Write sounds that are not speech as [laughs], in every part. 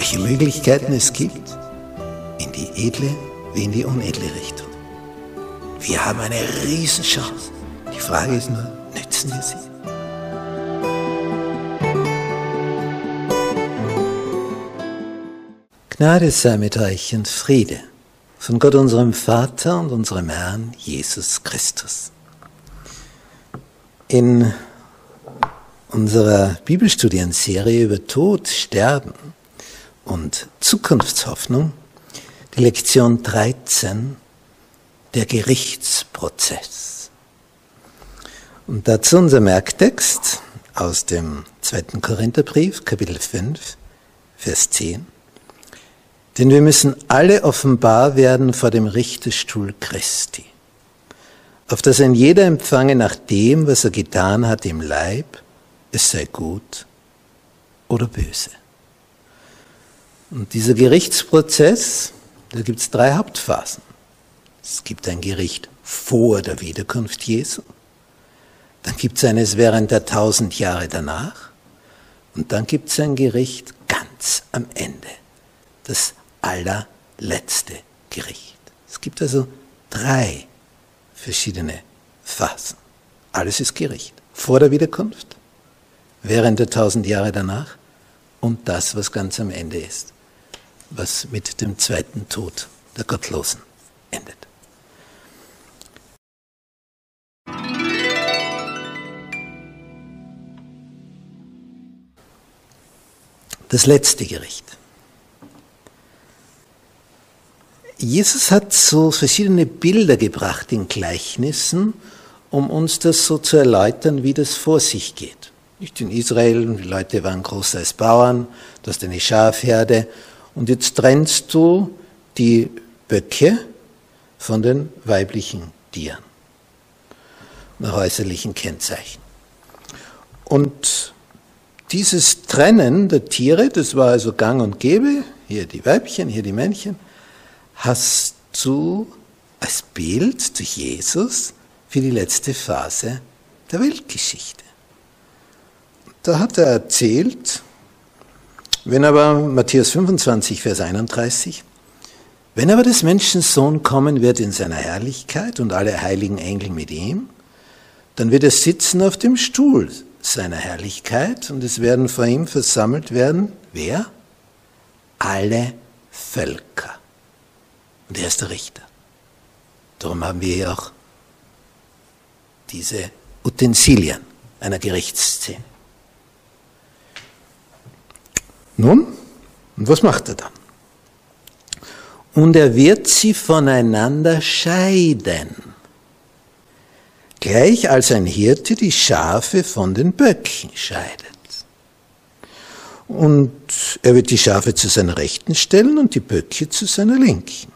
welche Möglichkeiten es gibt, in die edle wie in die unedle Richtung. Wir haben eine Riesenchance. Die Frage ist nur, nützen wir sie? Gnade sei mit euch und Friede von Gott unserem Vater und unserem Herrn Jesus Christus. In unserer Bibelstudienserie über Tod, Sterben und Zukunftshoffnung, die Lektion 13, der Gerichtsprozess. Und dazu unser Merktext aus dem zweiten Korintherbrief, Kapitel 5, Vers 10. Denn wir müssen alle offenbar werden vor dem Richterstuhl Christi, auf dass ein jeder empfange nach dem, was er getan hat im Leib, es sei gut oder böse. Und dieser Gerichtsprozess, da gibt es drei Hauptphasen. Es gibt ein Gericht vor der Wiederkunft Jesu, dann gibt es eines während der tausend Jahre danach und dann gibt es ein Gericht ganz am Ende, das allerletzte Gericht. Es gibt also drei verschiedene Phasen. Alles ist Gericht. Vor der Wiederkunft, während der tausend Jahre danach und das, was ganz am Ende ist, was mit dem zweiten Tod der Gottlosen endet. Das letzte Gericht. Jesus hat so verschiedene Bilder gebracht in Gleichnissen, um uns das so zu erläutern, wie das vor sich geht. Nicht in Israel, die Leute waren groß als Bauern, du hast eine Schafherde und jetzt trennst du die Böcke von den weiblichen Tieren nach äußerlichen Kennzeichen. Und dieses Trennen der Tiere, das war also gang und gäbe, hier die Weibchen, hier die Männchen, hast du als Bild durch Jesus für die letzte Phase der Weltgeschichte. Da hat er erzählt, wenn aber, Matthäus 25, Vers 31, wenn aber des Menschen Sohn kommen wird in seiner Herrlichkeit und alle heiligen Engel mit ihm, dann wird er sitzen auf dem Stuhl seiner Herrlichkeit und es werden vor ihm versammelt werden, wer? Alle Völker. Und er ist der Richter. Darum haben wir hier auch diese Utensilien einer Gerichtsszene. Nun, und was macht er dann? Und er wird sie voneinander scheiden, gleich als ein Hirte die Schafe von den Böcken scheidet. Und er wird die Schafe zu seiner Rechten stellen und die Böcke zu seiner Linken.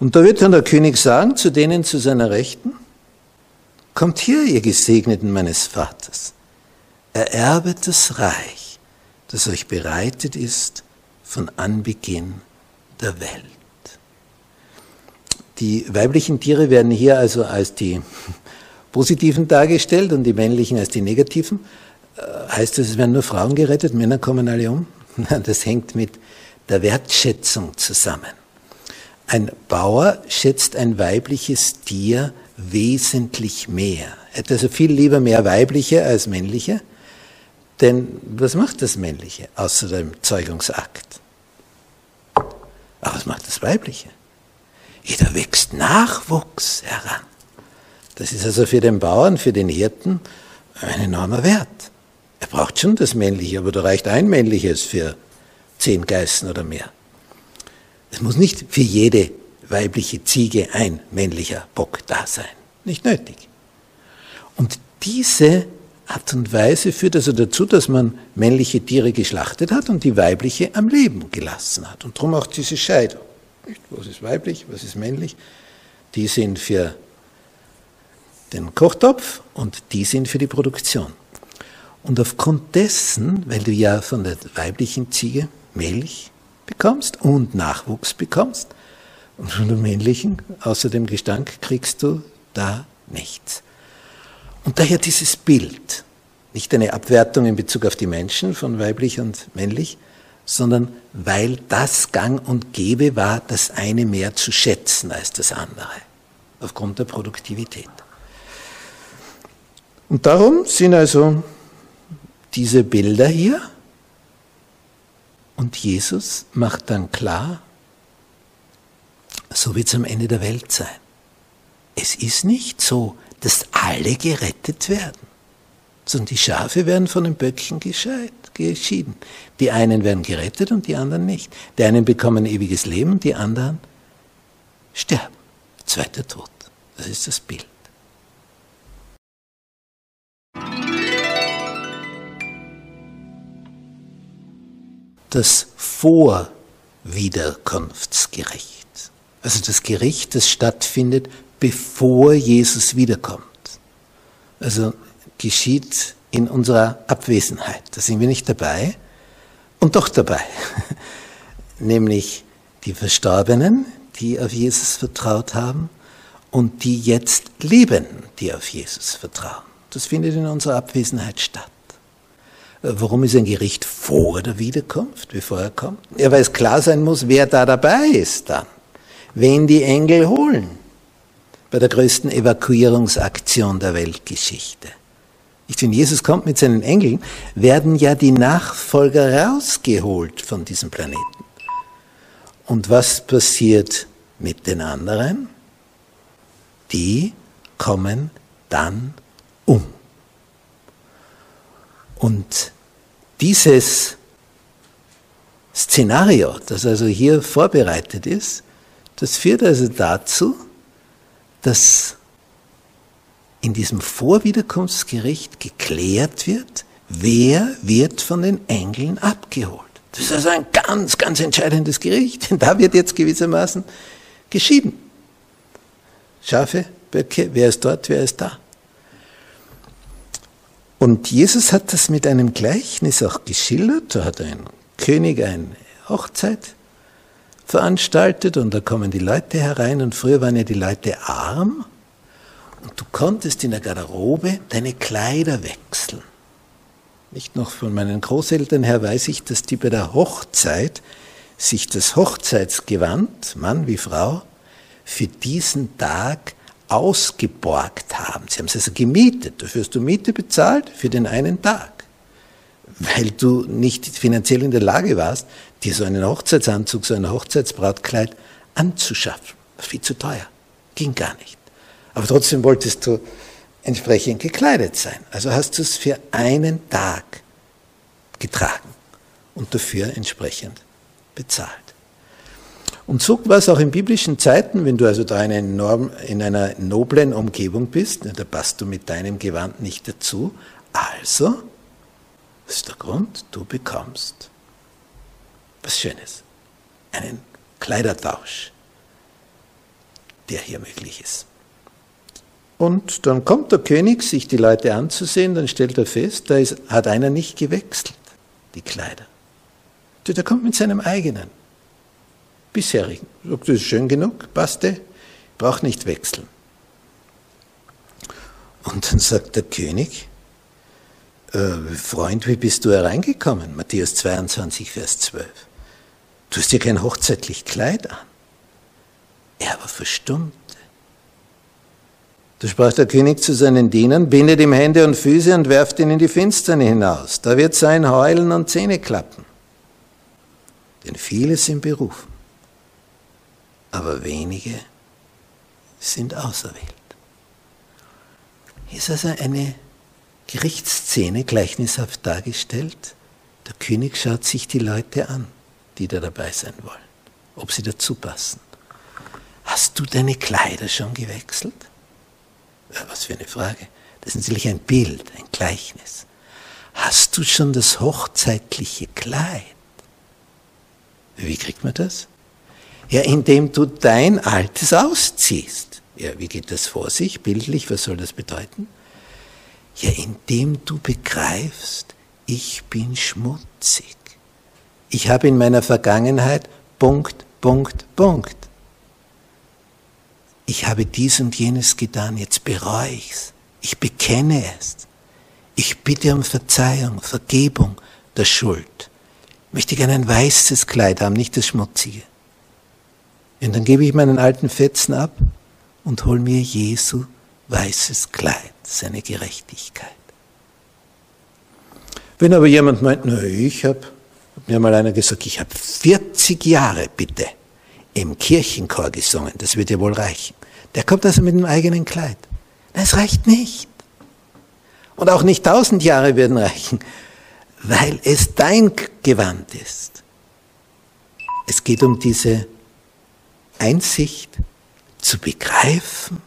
Und da wird dann der König sagen zu denen zu seiner Rechten, kommt hier, ihr Gesegneten meines Vaters, ererbet das Reich, das euch bereitet ist von Anbeginn der Welt. Die weiblichen Tiere werden hier also als die [laughs] positiven dargestellt und die männlichen als die negativen. Äh, heißt das, es werden nur Frauen gerettet, Männer kommen alle um? [laughs] Das hängt mit der Wertschätzung zusammen. Ein Bauer schätzt ein weibliches Tier wesentlich mehr. Er hat also viel lieber mehr weibliche als männliche. Denn was macht das männliche außer dem Zeugungsakt? Aber was macht das weibliche? Jeder wächst Nachwuchs heran. Das ist also für den Bauern, für den Hirten ein enormer Wert. Er braucht schon das männliche, aber da reicht ein männliches für zehn Geißen oder mehr. Es muss nicht für jede weibliche Ziege ein männlicher Bock da sein. Nicht nötig. Und diese Art und Weise führt also dazu, dass man männliche Tiere geschlachtet hat und die weibliche am Leben gelassen hat. Und darum auch diese Scheidung. Was ist weiblich, was ist männlich? Die sind für den Kochtopf und die sind für die Produktion. Und aufgrund dessen, weil du ja von der weiblichen Ziege Milch bekommst und Nachwuchs bekommst, und von der männlichen, außer dem Gestank, kriegst du da nichts. Und daher dieses Bild, nicht eine Abwertung in Bezug auf die Menschen von weiblich und männlich, sondern weil das gang und gäbe war, das eine mehr zu schätzen als das andere, aufgrund der Produktivität. Und darum sind also diese Bilder hier und Jesus macht dann klar, so wird es am Ende der Welt sein. Es ist nicht so, dass alle gerettet werden, sondern die Schafe werden von den Böcken geschieden. Die einen werden gerettet und die anderen nicht. Die einen bekommen ewiges Leben, die anderen sterben. Zweiter Tod. Das ist das Bild. Das Vorwiederkunftsgericht. Also das Gericht, das stattfindet bevor Jesus wiederkommt. Also geschieht in unserer Abwesenheit. Da sind wir nicht dabei und doch dabei. [laughs] Nämlich die Verstorbenen, die auf Jesus vertraut haben und die jetzt leben, die auf Jesus vertrauen. Das findet in unserer Abwesenheit statt. Warum ist ein Gericht vor der Wiederkunft, bevor er kommt? Ja, weil es klar sein muss, wer da dabei ist dann, wen die Engel holen bei der größten Evakuierungsaktion der Weltgeschichte. Nicht, wenn Jesus kommt mit seinen Engeln, werden ja die Nachfolger rausgeholt von diesem Planeten. Und was passiert mit den anderen? Die kommen dann um. Und dieses Szenario, das also hier vorbereitet ist, das führt also dazu, dass in diesem Vorwiederkunftsgericht geklärt wird, wer wird von den Engeln abgeholt. Das ist also ein ganz, ganz entscheidendes Gericht, denn [laughs] da wird jetzt gewissermaßen geschieden. Schafe, Böcke, wer ist dort, wer ist da. Und Jesus hat das mit einem Gleichnis auch geschildert. Da hat ein König eine Hochzeit veranstaltet und da kommen die Leute herein und früher waren ja die Leute arm und du konntest in der Garderobe deine Kleider wechseln. Nicht noch von meinen Großeltern her weiß ich, dass die bei der Hochzeit sich das Hochzeitsgewand, Mann wie Frau, für diesen Tag ausgeborgt haben. Sie haben es also gemietet. Dafür hast du Miete bezahlt für den einen Tag. Weil du nicht finanziell in der Lage warst, dir so einen Hochzeitsanzug, so ein Hochzeitsbrautkleid anzuschaffen. Viel zu teuer. Ging gar nicht. Aber trotzdem wolltest du entsprechend gekleidet sein. Also hast du es für einen Tag getragen und dafür entsprechend bezahlt. Und so war es auch in biblischen Zeiten, wenn du also da in, enorm, in einer noblen Umgebung bist, da passt du mit deinem Gewand nicht dazu. Also, das ist der Grund, du bekommst was Schönes. Einen Kleidertausch, der hier möglich ist. Und dann kommt der König, sich die Leute anzusehen, dann stellt er fest, da ist, hat einer nicht gewechselt, die Kleider. Der kommt mit seinem eigenen, bisherigen. Sagt, das ist schön genug, passte, braucht nicht wechseln. Und dann sagt der König, äh, Freund, wie bist du hereingekommen? Matthäus 22, Vers 12. Du hast dir kein hochzeitlich Kleid an. Er aber verstummte. Da sprach der König zu seinen Dienern, bindet ihm Hände und Füße und werft ihn in die Finsterne hinaus. Da wird sein Heulen und Zähne klappen. Denn viele sind berufen, aber wenige sind auserwählt. Hier ist also eine Gerichtsszene gleichnishaft dargestellt. Der König schaut sich die Leute an die da dabei sein wollen, ob sie dazu passen. Hast du deine Kleider schon gewechselt? Ja, was für eine Frage. Das ist natürlich ein Bild, ein Gleichnis. Hast du schon das hochzeitliche Kleid? Wie kriegt man das? Ja, indem du dein altes ausziehst. Ja, wie geht das vor sich? Bildlich, was soll das bedeuten? Ja, indem du begreifst, ich bin schmutzig. Ich habe in meiner Vergangenheit Punkt, Punkt, Punkt. Ich habe dies und jenes getan, jetzt bereue ich's. Ich bekenne es. Ich bitte um Verzeihung, Vergebung der Schuld. Ich möchte gerne ein weißes Kleid haben, nicht das schmutzige. Und dann gebe ich meinen alten Fetzen ab und hol mir Jesu weißes Kleid, seine Gerechtigkeit. Wenn aber jemand meint, na, ich habe, hat mir mal einer gesagt, ich habe 40 Jahre bitte im Kirchenchor gesungen, das wird ja wohl reichen. Der kommt also mit einem eigenen Kleid. Das reicht nicht. Und auch nicht tausend Jahre werden reichen, weil es dein Gewand ist. Es geht um diese Einsicht zu begreifen,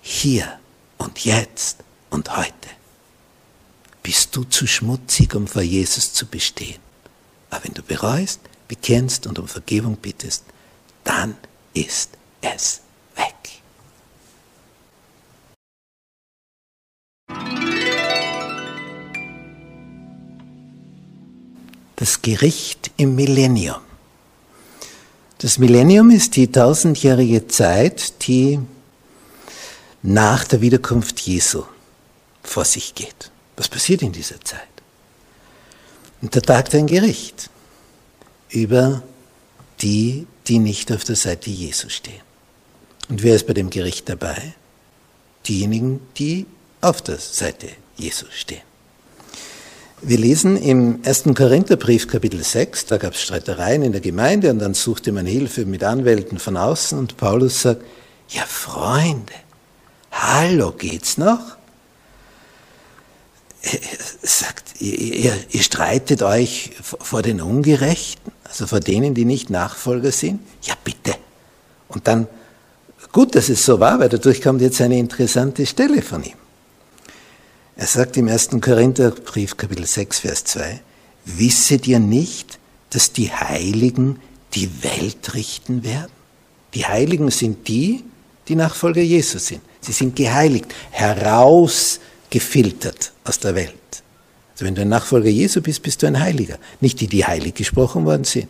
hier und jetzt und heute. Bist du zu schmutzig, um vor Jesus zu bestehen. Aber wenn du bereust, bekennst und um Vergebung bittest, dann ist es weg. Das Gericht im Millennium. Das Millennium ist die tausendjährige Zeit, die nach der Wiederkunft Jesu vor sich geht. Was passiert in dieser Zeit? Und da tagt ein Gericht über die, die nicht auf der Seite Jesu stehen. Und wer ist bei dem Gericht dabei? Diejenigen, die auf der Seite Jesu stehen. Wir lesen im 1. Korintherbrief Kapitel 6, da gab es Streitereien in der Gemeinde und dann suchte man Hilfe mit Anwälten von außen und Paulus sagt, ja Freunde, hallo, geht's noch? Er sagt, ihr, ihr streitet euch vor den Ungerechten, also vor denen, die nicht Nachfolger sind? Ja bitte. Und dann, gut, dass es so war, weil dadurch kommt jetzt eine interessante Stelle von ihm. Er sagt im 1. Korintherbrief, Kapitel 6, Vers 2, wisset ihr nicht, dass die Heiligen die Welt richten werden? Die Heiligen sind die, die Nachfolger Jesus sind. Sie sind geheiligt, herausgefiltert aus der Welt. Also wenn du ein Nachfolger Jesu bist, bist du ein Heiliger. Nicht die, die heilig gesprochen worden sind.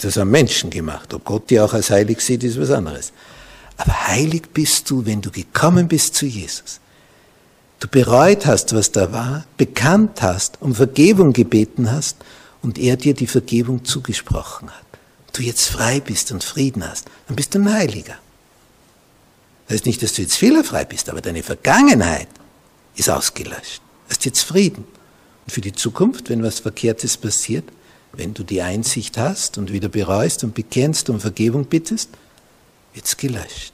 Das haben Menschen gemacht. Ob Gott die auch als heilig sieht, ist was anderes. Aber heilig bist du, wenn du gekommen bist zu Jesus du bereut hast, was da war, bekannt hast, um Vergebung gebeten hast und er dir die Vergebung zugesprochen hat, du jetzt frei bist und Frieden hast, dann bist du ein Heiliger. Das heißt nicht, dass du jetzt fehlerfrei bist, aber deine Vergangenheit ist ausgelöscht. Du hast jetzt Frieden. Und für die Zukunft, wenn was Verkehrtes passiert, wenn du die Einsicht hast und wieder bereust und bekennst und Vergebung bittest, wird es gelöscht.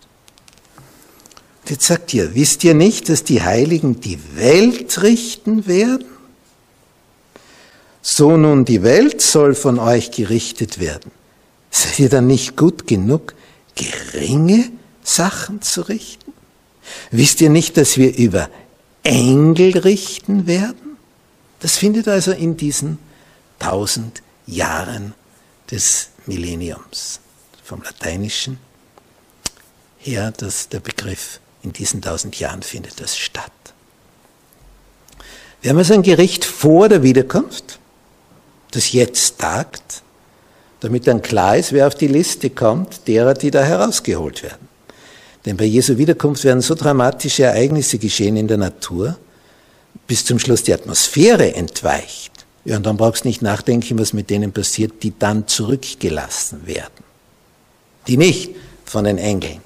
Jetzt sagt ihr, wisst ihr nicht, dass die Heiligen die Welt richten werden? So nun die Welt soll von euch gerichtet werden. Seid ihr dann nicht gut genug, geringe Sachen zu richten? Wisst ihr nicht, dass wir über Engel richten werden? Das findet also in diesen tausend Jahren des Millenniums. Vom Lateinischen her, dass der Begriff in diesen tausend Jahren findet das statt. Wir haben also ein Gericht vor der Wiederkunft, das jetzt tagt, damit dann klar ist, wer auf die Liste kommt, derer, die da herausgeholt werden. Denn bei Jesu Wiederkunft werden so dramatische Ereignisse geschehen in der Natur, bis zum Schluss die Atmosphäre entweicht. Ja, und dann brauchst du nicht nachdenken, was mit denen passiert, die dann zurückgelassen werden. Die nicht von den Engeln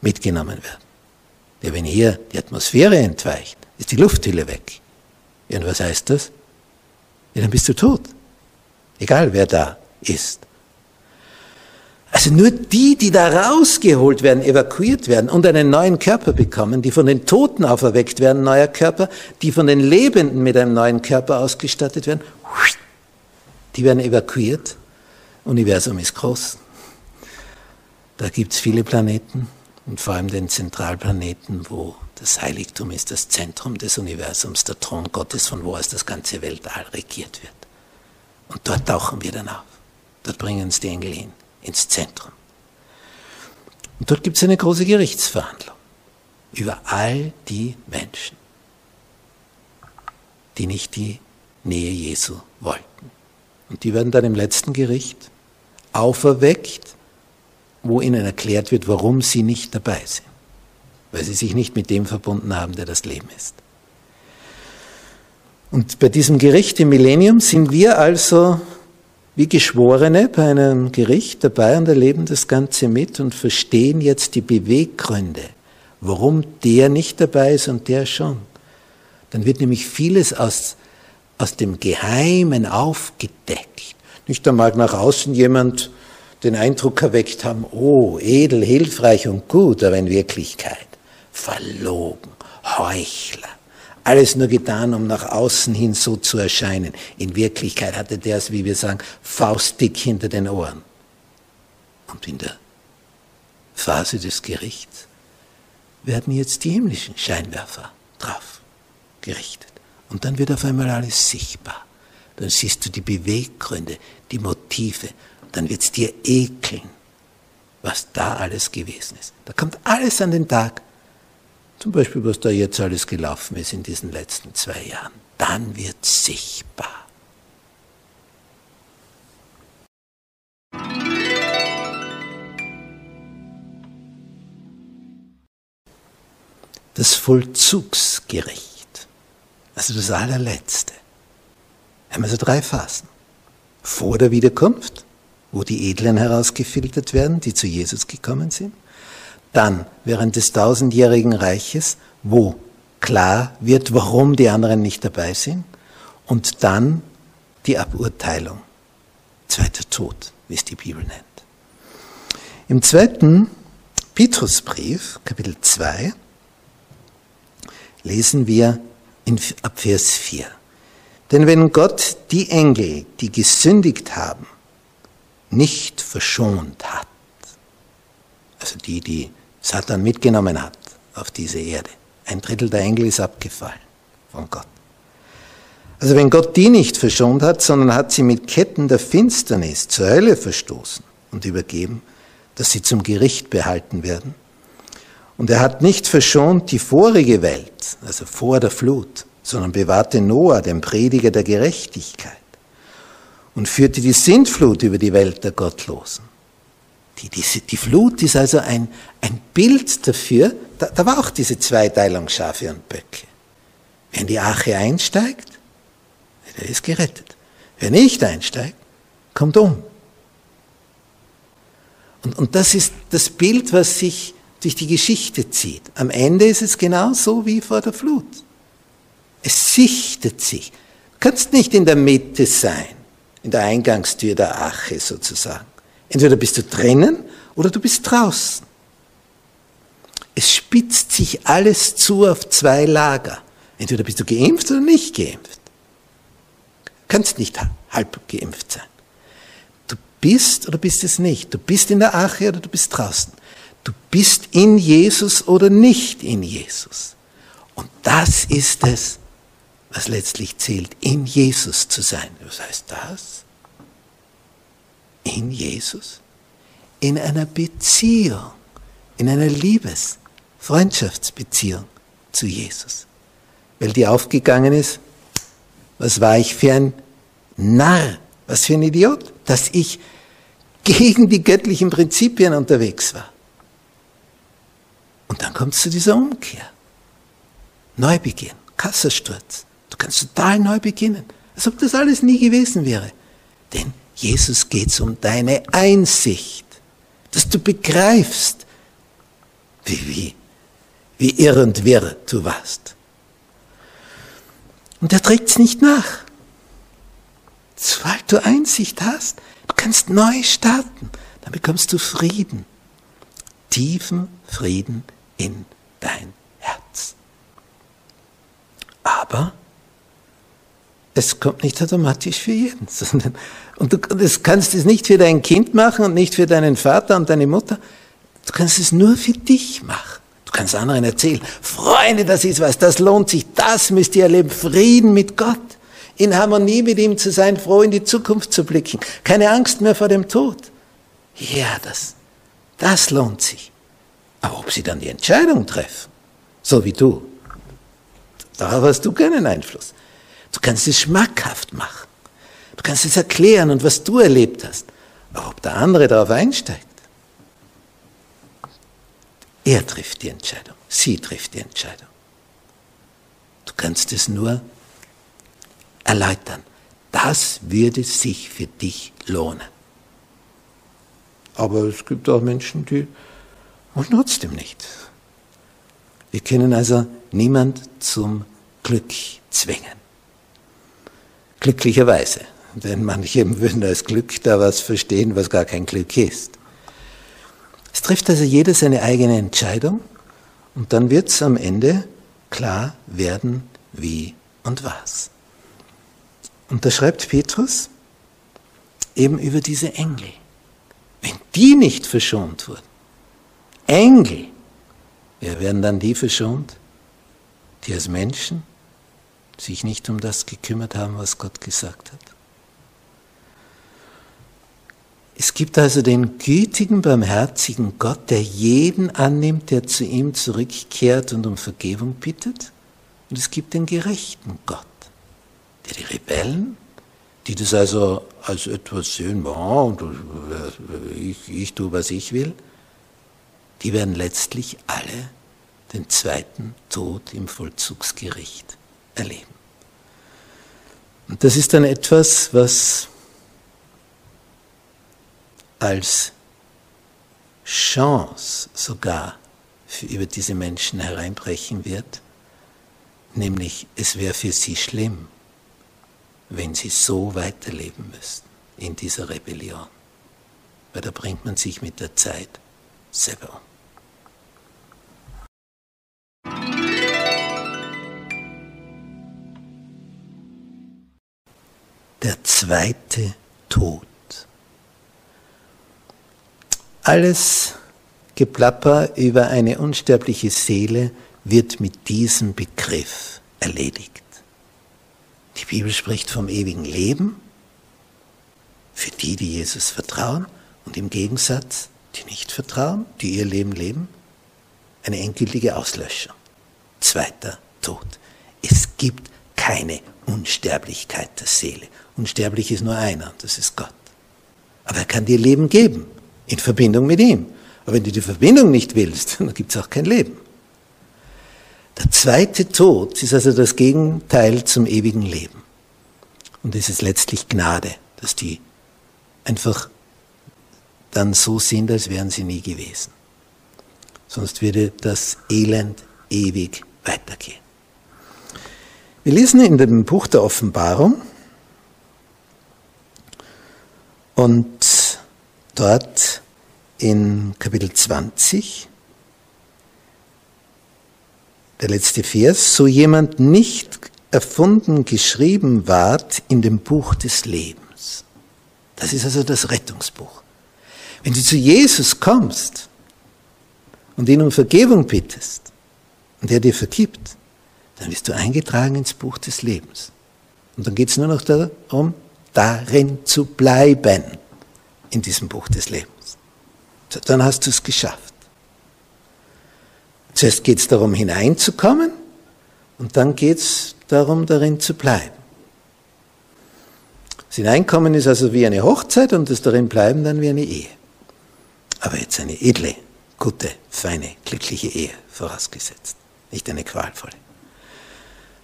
mitgenommen werden. Ja, wenn hier die Atmosphäre entweicht, ist die Lufthülle weg. Ja, und was heißt das? Ja, dann bist du tot. Egal wer da ist. Also nur die, die da rausgeholt werden, evakuiert werden und einen neuen Körper bekommen, die von den Toten auferweckt werden, neuer Körper, die von den Lebenden mit einem neuen Körper ausgestattet werden, die werden evakuiert. Universum ist groß. Da gibt's viele Planeten und vor allem den Zentralplaneten, wo das Heiligtum ist, das Zentrum des Universums, der Thron Gottes, von wo aus das ganze Weltall regiert wird. Und dort tauchen wir dann auf. Dort bringen uns die Engel hin, ins Zentrum. Und dort gibt es eine große Gerichtsverhandlung über all die Menschen, die nicht die Nähe Jesu wollten. Und die werden dann im letzten Gericht auferweckt, wo ihnen erklärt wird, warum sie nicht dabei sind. Weil sie sich nicht mit dem verbunden haben, der das Leben ist. Und bei diesem Gericht im Millennium sind wir also wie Geschworene bei einem Gericht dabei und erleben das Ganze mit und verstehen jetzt die Beweggründe, warum der nicht dabei ist und der schon. Dann wird nämlich vieles aus, aus dem Geheimen aufgedeckt. Nicht einmal nach außen jemand den Eindruck erweckt haben, oh, edel, hilfreich und gut, aber in Wirklichkeit verlogen, Heuchler. Alles nur getan, um nach außen hin so zu erscheinen. In Wirklichkeit hatte der es, wie wir sagen, faustdick hinter den Ohren. Und in der Phase des Gerichts werden jetzt die himmlischen Scheinwerfer drauf gerichtet. Und dann wird auf einmal alles sichtbar. Dann siehst du die Beweggründe, die Motive. Dann wird es dir ekeln, was da alles gewesen ist. Da kommt alles an den Tag. Zum Beispiel, was da jetzt alles gelaufen ist in diesen letzten zwei Jahren. Dann wird sichtbar. das Vollzugsgericht, also das allerletzte. Wir haben also drei Phasen. Vor der Wiederkunft, wo die Edlen herausgefiltert werden, die zu Jesus gekommen sind. Dann während des tausendjährigen Reiches, wo klar wird, warum die anderen nicht dabei sind. Und dann die Aburteilung. Zweiter Tod, wie es die Bibel nennt. Im zweiten Petrusbrief, Kapitel 2, lesen wir in, ab Vers 4. Denn wenn Gott die Engel, die gesündigt haben, nicht verschont hat, also die, die Satan mitgenommen hat auf diese Erde, ein Drittel der Engel ist abgefallen von Gott. Also wenn Gott die nicht verschont hat, sondern hat sie mit Ketten der Finsternis zur Hölle verstoßen und übergeben, dass sie zum Gericht behalten werden, und er hat nicht verschont die vorige Welt, also vor der Flut, sondern bewahrte Noah, den Prediger der Gerechtigkeit, und führte die Sintflut über die Welt der Gottlosen. Die, die, die Flut ist also ein, ein Bild dafür, da, da war auch diese Zweiteilung Schafe und Böcke. Wenn die Ache einsteigt, der ist gerettet. Wer nicht einsteigt, kommt um. Und, und das ist das Bild, was sich durch die Geschichte zieht. Am Ende ist es genauso wie vor der Flut. Es sichtet sich. Du kannst nicht in der Mitte sein, in der Eingangstür der Ache sozusagen. Entweder bist du drinnen oder du bist draußen. Es spitzt sich alles zu auf zwei Lager. Entweder bist du geimpft oder nicht geimpft. Du kannst nicht halb geimpft sein. Du bist oder bist es nicht. Du bist in der Ache oder du bist draußen. Du bist in Jesus oder nicht in Jesus. Und das ist es, was letztlich zählt, in Jesus zu sein. Was heißt das? In Jesus? In einer Beziehung, in einer Liebes-, Freundschaftsbeziehung zu Jesus. Weil die aufgegangen ist, was war ich für ein Narr, was für ein Idiot, dass ich gegen die göttlichen Prinzipien unterwegs war. Und dann kommt es zu dieser Umkehr. Neubeginn, Kassensturz. Du kannst total neu beginnen, als ob das alles nie gewesen wäre. Denn Jesus geht es um deine Einsicht, dass du begreifst, wie, wie, wie irr und wirr du warst. Und er trägt es nicht nach. Sobald du Einsicht hast, du kannst neu starten, dann bekommst du Frieden, tiefen Frieden in dein Herz. Aber es kommt nicht automatisch für jeden, [laughs] sondern, und du das kannst es nicht für dein Kind machen und nicht für deinen Vater und deine Mutter. Du kannst es nur für dich machen. Kannst anderen erzählen, Freunde, das ist was, das lohnt sich, das müsst ihr erleben, Frieden mit Gott, in Harmonie mit ihm zu sein, froh in die Zukunft zu blicken, keine Angst mehr vor dem Tod. Ja, das, das lohnt sich. Aber ob sie dann die Entscheidung treffen, so wie du, darauf hast du keinen Einfluss. Du kannst es schmackhaft machen. Du kannst es erklären und was du erlebt hast. Aber ob der andere darauf einsteigt, er trifft die Entscheidung, sie trifft die Entscheidung. Du kannst es nur erläutern. Das würde sich für dich lohnen. Aber es gibt auch Menschen, die wollen trotzdem nicht. Wir können also niemand zum Glück zwingen. Glücklicherweise. Denn manche [laughs] würden als Glück da was verstehen, was gar kein Glück ist. Es trifft also jeder seine eigene Entscheidung und dann wird es am Ende klar werden, wie und was. Und da schreibt Petrus eben über diese Engel. Wenn die nicht verschont wurden, Engel, wer werden dann die verschont, die als Menschen sich nicht um das gekümmert haben, was Gott gesagt hat? Es gibt also den gütigen, barmherzigen Gott, der jeden annimmt, der zu ihm zurückkehrt und um Vergebung bittet. Und es gibt den gerechten Gott, der die Rebellen, die das also als etwas sehen, und ich, ich tue, was ich will, die werden letztlich alle den zweiten Tod im Vollzugsgericht erleben. Und das ist dann etwas, was als Chance sogar für über diese Menschen hereinbrechen wird, nämlich es wäre für sie schlimm, wenn sie so weiterleben müssten in dieser Rebellion, weil da bringt man sich mit der Zeit selber um. Der zweite Tod. Alles Geplapper über eine unsterbliche Seele wird mit diesem Begriff erledigt. Die Bibel spricht vom ewigen Leben für die, die Jesus vertrauen und im Gegensatz, die nicht vertrauen, die ihr Leben leben, eine endgültige Auslöschung. Zweiter Tod. Es gibt keine Unsterblichkeit der Seele. Unsterblich ist nur einer, das ist Gott. Aber er kann dir Leben geben in Verbindung mit ihm. Aber wenn du die Verbindung nicht willst, [laughs] dann gibt es auch kein Leben. Der zweite Tod ist also das Gegenteil zum ewigen Leben. Und es ist letztlich Gnade, dass die einfach dann so sind, als wären sie nie gewesen. Sonst würde das Elend ewig weitergehen. Wir lesen in dem Buch der Offenbarung und dort in Kapitel 20, der letzte Vers, so jemand nicht erfunden, geschrieben ward in dem Buch des Lebens. Das ist also das Rettungsbuch. Wenn du zu Jesus kommst und ihn um Vergebung bittest und er dir vergibt, dann wirst du eingetragen ins Buch des Lebens. Und dann geht es nur noch darum, darin zu bleiben, in diesem Buch des Lebens dann hast du es geschafft. Zuerst geht es darum, hineinzukommen und dann geht es darum, darin zu bleiben. Das Hineinkommen ist also wie eine Hochzeit und das darin bleiben dann wie eine Ehe. Aber jetzt eine edle, gute, feine, glückliche Ehe vorausgesetzt, nicht eine qualvolle,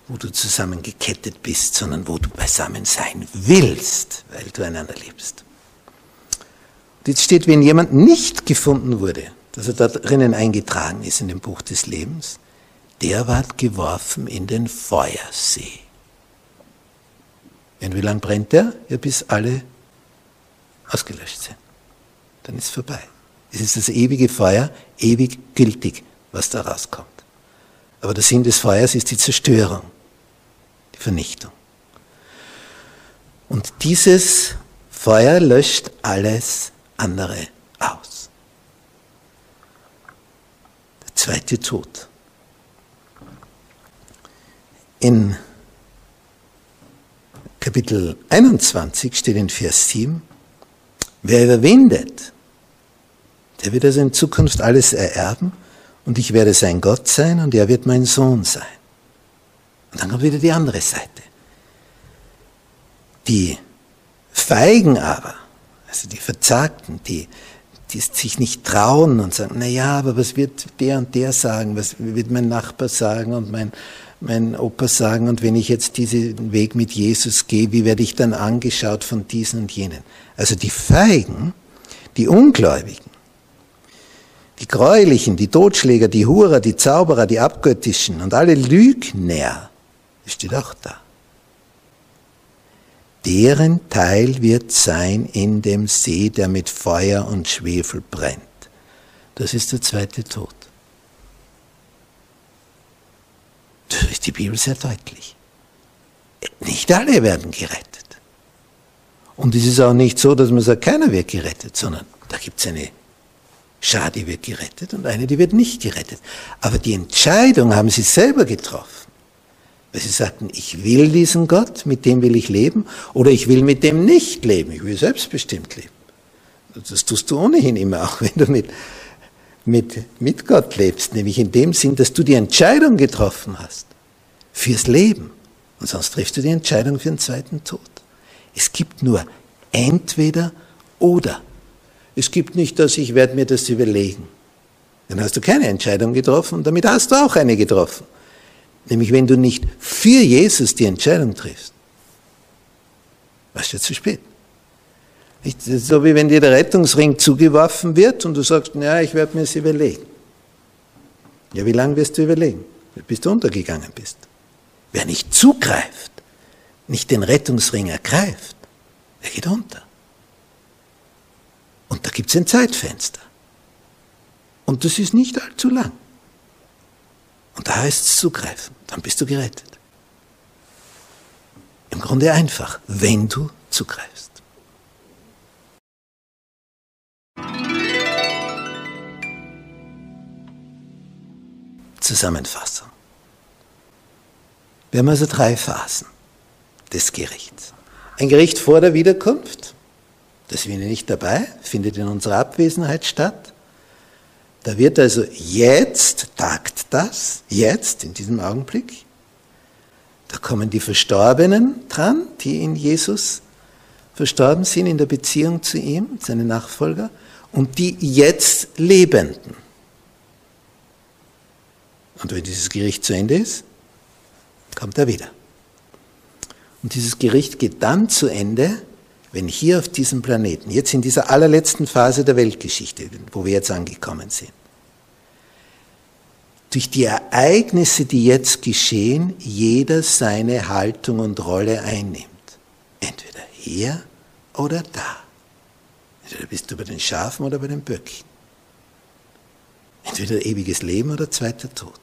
wo du zusammengekettet bist, sondern wo du beisammen sein willst, weil du einander liebst. Jetzt steht, wenn jemand nicht gefunden wurde, dass er da drinnen eingetragen ist in dem Buch des Lebens, der ward geworfen in den Feuersee. Und wie lange brennt der? Ja, bis alle ausgelöscht sind. Dann ist es vorbei. Es ist das ewige Feuer, ewig gültig, was da rauskommt. Aber der Sinn des Feuers ist die Zerstörung, die Vernichtung. Und dieses Feuer löscht alles andere aus. zweite Tod. In Kapitel 21 steht in Vers 7, wer überwindet, der wird also in Zukunft alles ererben und ich werde sein Gott sein und er wird mein Sohn sein. Und dann kommt wieder die andere Seite. Die Feigen aber, also die Verzagten, die, die sich nicht trauen und sagen, na ja, aber was wird der und der sagen, was wird mein Nachbar sagen und mein, mein Opa sagen und wenn ich jetzt diesen Weg mit Jesus gehe, wie werde ich dann angeschaut von diesen und jenen? Also die Feigen, die Ungläubigen, die Gräulichen, die Totschläger, die Hurer, die Zauberer, die Abgöttischen und alle Lügner, steht auch da. Deren Teil wird sein in dem See, der mit Feuer und Schwefel brennt. Das ist der zweite Tod. Das ist die Bibel sehr deutlich. Nicht alle werden gerettet. Und es ist auch nicht so, dass man sagt, keiner wird gerettet, sondern da gibt es eine Schar, die wird gerettet und eine, die wird nicht gerettet. Aber die Entscheidung haben sie selber getroffen. Weil sie sagten, ich will diesen Gott, mit dem will ich leben, oder ich will mit dem nicht leben, ich will selbstbestimmt leben. Das tust du ohnehin immer, [laughs] auch wenn du mit, mit, mit Gott lebst, nämlich in dem Sinn, dass du die Entscheidung getroffen hast fürs Leben. Und sonst triffst du die Entscheidung für den zweiten Tod. Es gibt nur entweder oder. Es gibt nicht dass ich werde mir das überlegen. Dann hast du keine Entscheidung getroffen damit hast du auch eine getroffen. Nämlich wenn du nicht für Jesus die Entscheidung triffst, warst du zu spät. So wie wenn dir der Rettungsring zugeworfen wird und du sagst, ja, ich werde mir es überlegen. Ja, wie lange wirst du überlegen? Bis du untergegangen bist. Wer nicht zugreift, nicht den Rettungsring ergreift, der geht unter. Und da gibt es ein Zeitfenster. Und das ist nicht allzu lang. Und da heißt es zugreifen, dann bist du gerettet. Im Grunde einfach, wenn du zugreifst. Zusammenfassung. Wir haben also drei Phasen des Gerichts. Ein Gericht vor der Wiederkunft, da sind wir nicht dabei, findet in unserer Abwesenheit statt. Da wird also jetzt, tagt das, jetzt, in diesem Augenblick. Da kommen die Verstorbenen dran, die in Jesus verstorben sind, in der Beziehung zu ihm, seine Nachfolger, und die jetzt Lebenden. Und wenn dieses Gericht zu Ende ist, kommt er wieder. Und dieses Gericht geht dann zu Ende, wenn hier auf diesem Planeten, jetzt in dieser allerletzten Phase der Weltgeschichte, wo wir jetzt angekommen sind, durch die Ereignisse, die jetzt geschehen, jeder seine Haltung und Rolle einnimmt. Entweder hier oder da. Entweder bist du bei den Schafen oder bei den Böcken. Entweder ewiges Leben oder zweiter Tod.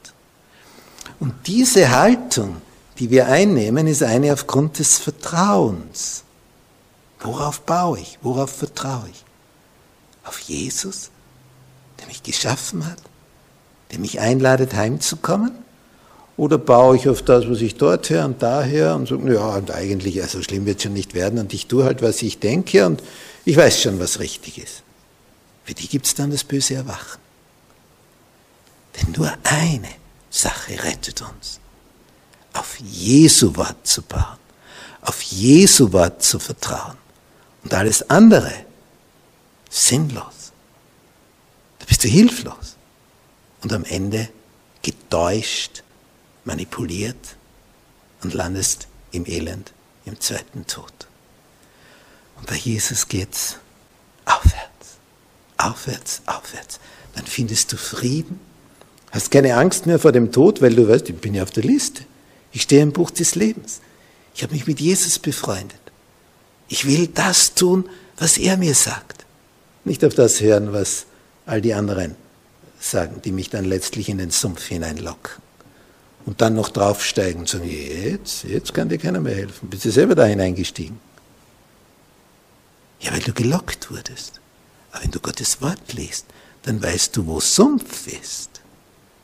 Und diese Haltung, die wir einnehmen, ist eine aufgrund des Vertrauens. Worauf baue ich? Worauf vertraue ich? Auf Jesus, der mich geschaffen hat, der mich einladet, heimzukommen? Oder baue ich auf das, was ich dort höre und da höre und sage, ja, und eigentlich, also schlimm wird es schon nicht werden und ich tue halt, was ich denke und ich weiß schon, was richtig ist. Für die gibt es dann das böse Erwachen. Denn nur eine Sache rettet uns. Auf Jesu Wort zu bauen, auf Jesu Wort zu vertrauen. Und alles andere sinnlos. Da bist du hilflos. Und am Ende getäuscht, manipuliert und landest im Elend, im zweiten Tod. Und bei Jesus geht's aufwärts, aufwärts, aufwärts. Dann findest du Frieden, hast keine Angst mehr vor dem Tod, weil du weißt, ich bin ja auf der Liste. Ich stehe im Buch des Lebens. Ich habe mich mit Jesus befreundet. Ich will das tun, was er mir sagt. Nicht auf das hören, was all die anderen sagen, die mich dann letztlich in den Sumpf hineinlocken. Und dann noch draufsteigen und sagen, jetzt, jetzt kann dir keiner mehr helfen. Bist du selber da hineingestiegen? Ja, weil du gelockt wurdest. Aber wenn du Gottes Wort liest, dann weißt du, wo Sumpf ist.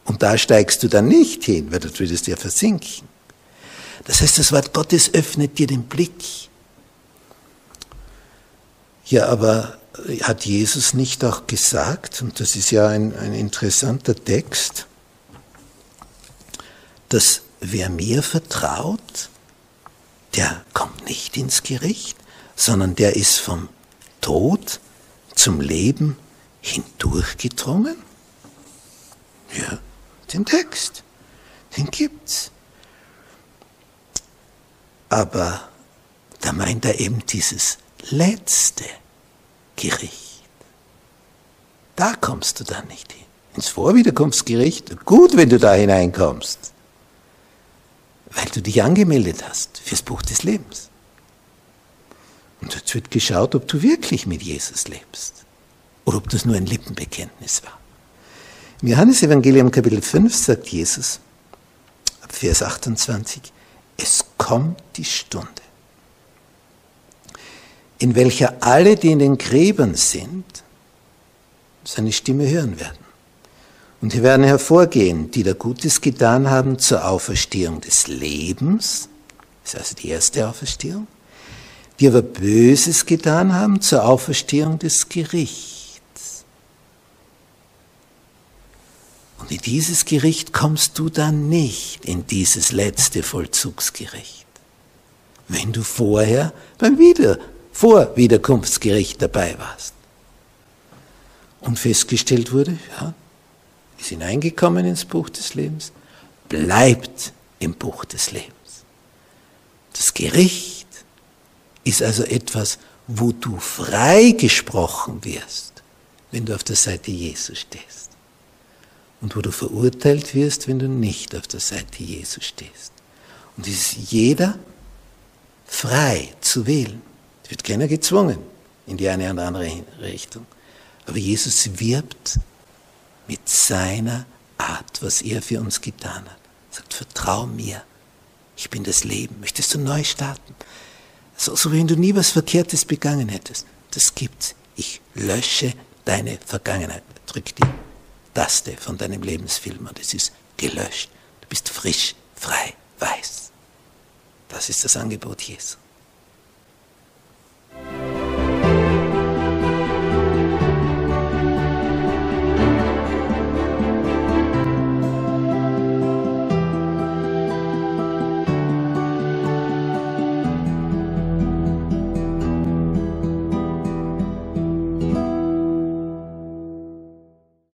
Und da steigst du dann nicht hin, weil du würdest ja versinken. Das heißt, das Wort Gottes öffnet dir den Blick. Ja, aber hat Jesus nicht auch gesagt, und das ist ja ein, ein interessanter Text, dass wer mir vertraut, der kommt nicht ins Gericht, sondern der ist vom Tod zum Leben hindurchgedrungen? Ja, den Text, den gibt's. Aber da meint er eben dieses letzte Gericht. Da kommst du dann nicht hin. Ins Vorwiederkunftsgericht, gut, wenn du da hineinkommst, weil du dich angemeldet hast fürs Buch des Lebens. Und jetzt wird geschaut, ob du wirklich mit Jesus lebst oder ob das nur ein Lippenbekenntnis war. Im Johannesevangelium Kapitel 5 sagt Jesus, ab Vers 28, es kommt die Stunde, in welcher alle, die in den Gräbern sind, seine Stimme hören werden. Und hier werden hervorgehen, die da Gutes getan haben zur Auferstehung des Lebens, das ist also die erste Auferstehung, die aber Böses getan haben zur Auferstehung des Gerichts. Und in dieses Gericht kommst du dann nicht, in dieses letzte Vollzugsgericht, wenn du vorher beim Wieder vor Wiederkunftsgericht dabei warst. Und festgestellt wurde, ja, ist hineingekommen ins Buch des Lebens, bleibt im Buch des Lebens. Das Gericht ist also etwas, wo du freigesprochen wirst, wenn du auf der Seite Jesu stehst. Und wo du verurteilt wirst, wenn du nicht auf der Seite Jesu stehst. Und es ist jeder frei zu wählen. Wird keiner gezwungen in die eine oder andere Richtung. Aber Jesus wirbt mit seiner Art, was er für uns getan hat. Er sagt, vertrau mir. Ich bin das Leben. Möchtest du neu starten? So, so wenn du nie was Verkehrtes begangen hättest. Das gibt's. Ich lösche deine Vergangenheit. Drück die Taste von deinem Lebensfilm und es ist gelöscht. Du bist frisch, frei, weiß. Das ist das Angebot Jesu.